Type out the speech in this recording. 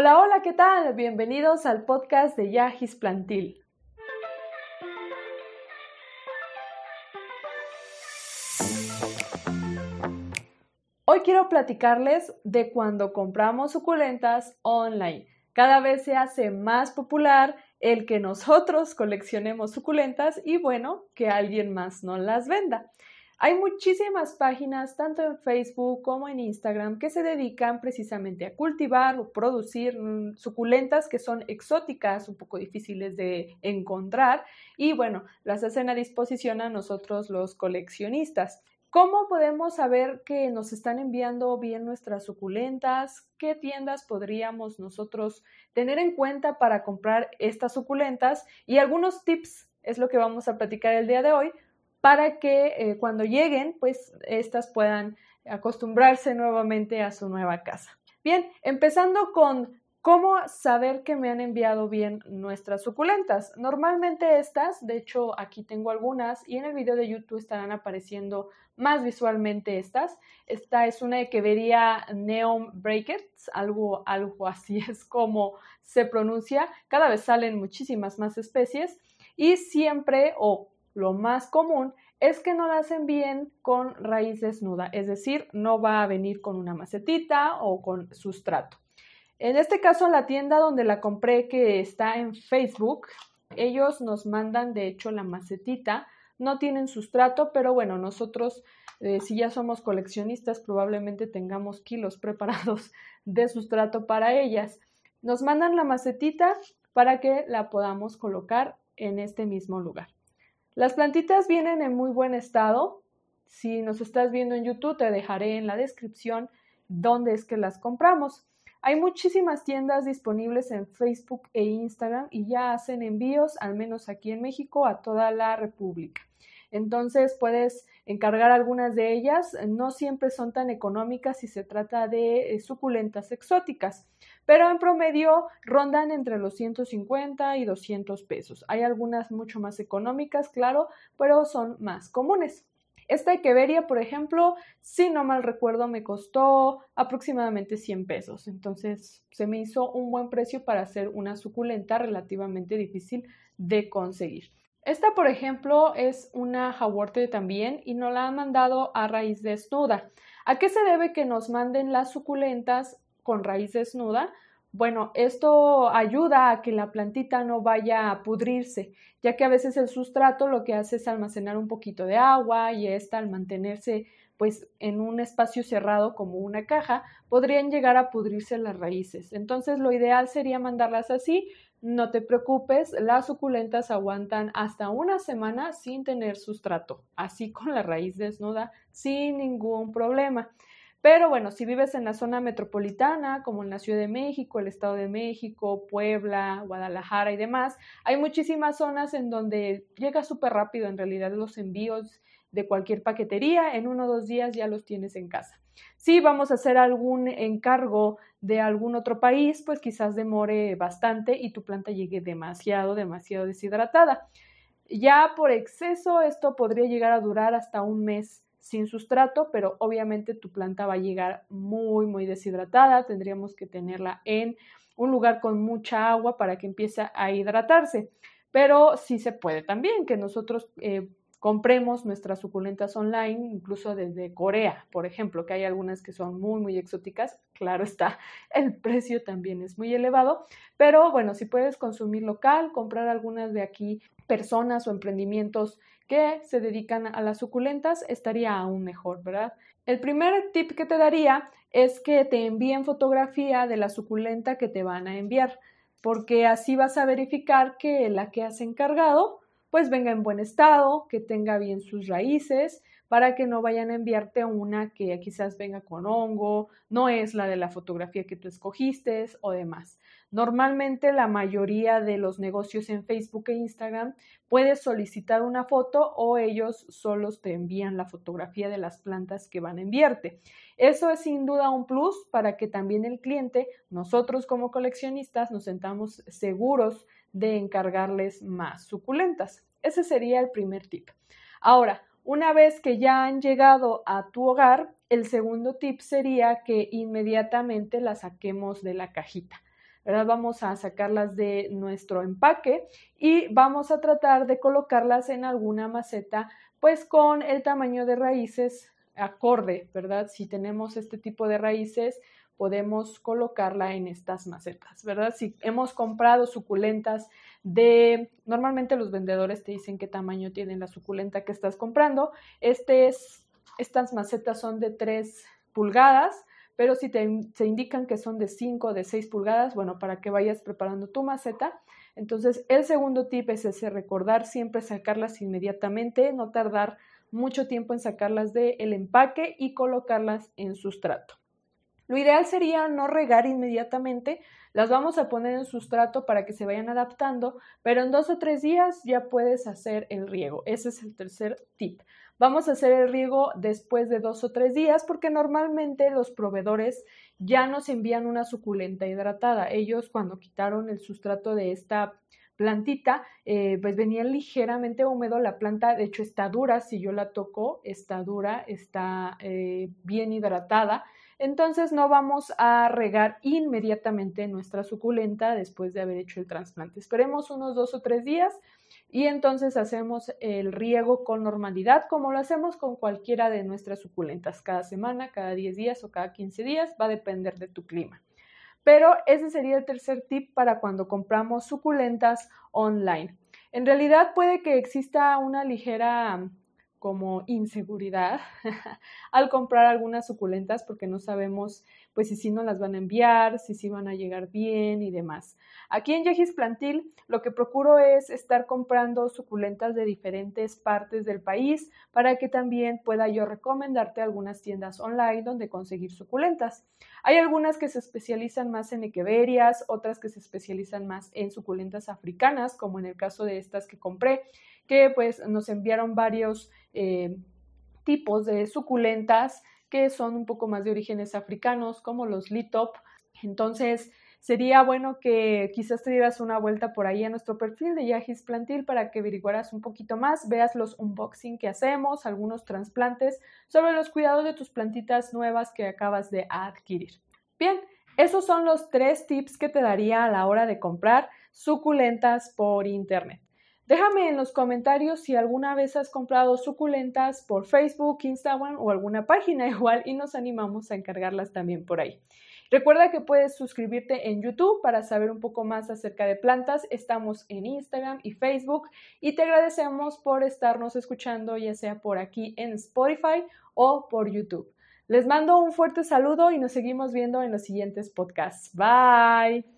Hola, hola, ¿qué tal? Bienvenidos al podcast de Yagis Plantil. Hoy quiero platicarles de cuando compramos suculentas online. Cada vez se hace más popular el que nosotros coleccionemos suculentas y bueno, que alguien más nos las venda. Hay muchísimas páginas, tanto en Facebook como en Instagram, que se dedican precisamente a cultivar o producir mm, suculentas que son exóticas, un poco difíciles de encontrar y bueno, las hacen a disposición a nosotros los coleccionistas. ¿Cómo podemos saber que nos están enviando bien nuestras suculentas? ¿Qué tiendas podríamos nosotros tener en cuenta para comprar estas suculentas? Y algunos tips es lo que vamos a platicar el día de hoy para que eh, cuando lleguen, pues estas puedan acostumbrarse nuevamente a su nueva casa. Bien, empezando con cómo saber que me han enviado bien nuestras suculentas. Normalmente estas, de hecho aquí tengo algunas y en el video de YouTube estarán apareciendo más visualmente estas. Esta es una vería Neon Breakers, algo, algo así es como se pronuncia. Cada vez salen muchísimas más especies y siempre o lo más común es que no las envíen con raíz desnuda, es decir, no va a venir con una macetita o con sustrato. En este caso, la tienda donde la compré, que está en Facebook, ellos nos mandan de hecho la macetita, no tienen sustrato, pero bueno, nosotros, eh, si ya somos coleccionistas, probablemente tengamos kilos preparados de sustrato para ellas. Nos mandan la macetita para que la podamos colocar en este mismo lugar. Las plantitas vienen en muy buen estado. Si nos estás viendo en YouTube, te dejaré en la descripción dónde es que las compramos. Hay muchísimas tiendas disponibles en Facebook e Instagram y ya hacen envíos, al menos aquí en México, a toda la República. Entonces puedes encargar algunas de ellas. No siempre son tan económicas si se trata de eh, suculentas exóticas pero en promedio rondan entre los 150 y 200 pesos. Hay algunas mucho más económicas, claro, pero son más comunes. Esta Echeveria, por ejemplo, si no mal recuerdo, me costó aproximadamente 100 pesos. Entonces, se me hizo un buen precio para hacer una suculenta relativamente difícil de conseguir. Esta, por ejemplo, es una jaworte también y nos la han mandado a raíz desnuda. ¿A qué se debe que nos manden las suculentas con raíz desnuda, bueno, esto ayuda a que la plantita no vaya a pudrirse, ya que a veces el sustrato lo que hace es almacenar un poquito de agua y esta al mantenerse pues en un espacio cerrado como una caja, podrían llegar a pudrirse las raíces. Entonces lo ideal sería mandarlas así, no te preocupes, las suculentas aguantan hasta una semana sin tener sustrato, así con la raíz desnuda, sin ningún problema. Pero bueno, si vives en la zona metropolitana, como en la Ciudad de México, el Estado de México, Puebla, Guadalajara y demás, hay muchísimas zonas en donde llega súper rápido en realidad los envíos de cualquier paquetería, en uno o dos días ya los tienes en casa. Si vamos a hacer algún encargo de algún otro país, pues quizás demore bastante y tu planta llegue demasiado, demasiado deshidratada. Ya por exceso, esto podría llegar a durar hasta un mes sin sustrato, pero obviamente tu planta va a llegar muy, muy deshidratada. Tendríamos que tenerla en un lugar con mucha agua para que empiece a hidratarse. Pero sí se puede también que nosotros eh, compremos nuestras suculentas online, incluso desde Corea, por ejemplo, que hay algunas que son muy, muy exóticas. Claro está, el precio también es muy elevado, pero bueno, si puedes consumir local, comprar algunas de aquí personas o emprendimientos que se dedican a las suculentas, estaría aún mejor, ¿verdad? El primer tip que te daría es que te envíen fotografía de la suculenta que te van a enviar, porque así vas a verificar que la que has encargado pues venga en buen estado, que tenga bien sus raíces, para que no vayan a enviarte una que quizás venga con hongo, no es la de la fotografía que tú escogiste o demás. Normalmente la mayoría de los negocios en Facebook e Instagram puedes solicitar una foto o ellos solos te envían la fotografía de las plantas que van a enviarte. Eso es sin duda un plus para que también el cliente, nosotros como coleccionistas, nos sentamos seguros de encargarles más suculentas. Ese sería el primer tip. Ahora, una vez que ya han llegado a tu hogar, el segundo tip sería que inmediatamente la saquemos de la cajita. ¿Verdad? Vamos a sacarlas de nuestro empaque y vamos a tratar de colocarlas en alguna maceta, pues con el tamaño de raíces acorde, ¿verdad? Si tenemos este tipo de raíces, podemos colocarla en estas macetas, ¿verdad? Si hemos comprado suculentas de, normalmente los vendedores te dicen qué tamaño tiene la suculenta que estás comprando. Este es, estas macetas son de 3 pulgadas, pero si te, se indican que son de 5 o de 6 pulgadas, bueno, para que vayas preparando tu maceta. Entonces, el segundo tip es ese, recordar siempre sacarlas inmediatamente, no tardar mucho tiempo en sacarlas del empaque y colocarlas en sustrato. Lo ideal sería no regar inmediatamente, las vamos a poner en sustrato para que se vayan adaptando, pero en dos o tres días ya puedes hacer el riego. Ese es el tercer tip. Vamos a hacer el riego después de dos o tres días porque normalmente los proveedores ya nos envían una suculenta hidratada. Ellos cuando quitaron el sustrato de esta plantita, eh, pues venía ligeramente húmedo, la planta de hecho está dura, si yo la toco, está dura, está eh, bien hidratada, entonces no vamos a regar inmediatamente nuestra suculenta después de haber hecho el trasplante. Esperemos unos dos o tres días y entonces hacemos el riego con normalidad como lo hacemos con cualquiera de nuestras suculentas, cada semana, cada 10 días o cada 15 días, va a depender de tu clima. Pero ese sería el tercer tip para cuando compramos suculentas online. En realidad puede que exista una ligera como inseguridad al comprar algunas suculentas porque no sabemos pues si sí nos las van a enviar, si sí van a llegar bien y demás. Aquí en Yejis Plantil lo que procuro es estar comprando suculentas de diferentes partes del país para que también pueda yo recomendarte algunas tiendas online donde conseguir suculentas. Hay algunas que se especializan más en equeverias, otras que se especializan más en suculentas africanas, como en el caso de estas que compré, que pues nos enviaron varios eh, tipos de suculentas que son un poco más de orígenes africanos, como los litop. Entonces, sería bueno que quizás te dieras una vuelta por ahí a nuestro perfil de Yahis Plantil para que averiguaras un poquito más, veas los unboxing que hacemos, algunos trasplantes sobre los cuidados de tus plantitas nuevas que acabas de adquirir. Bien, esos son los tres tips que te daría a la hora de comprar suculentas por internet. Déjame en los comentarios si alguna vez has comprado suculentas por Facebook, Instagram o alguna página igual y nos animamos a encargarlas también por ahí. Recuerda que puedes suscribirte en YouTube para saber un poco más acerca de plantas. Estamos en Instagram y Facebook y te agradecemos por estarnos escuchando ya sea por aquí en Spotify o por YouTube. Les mando un fuerte saludo y nos seguimos viendo en los siguientes podcasts. Bye.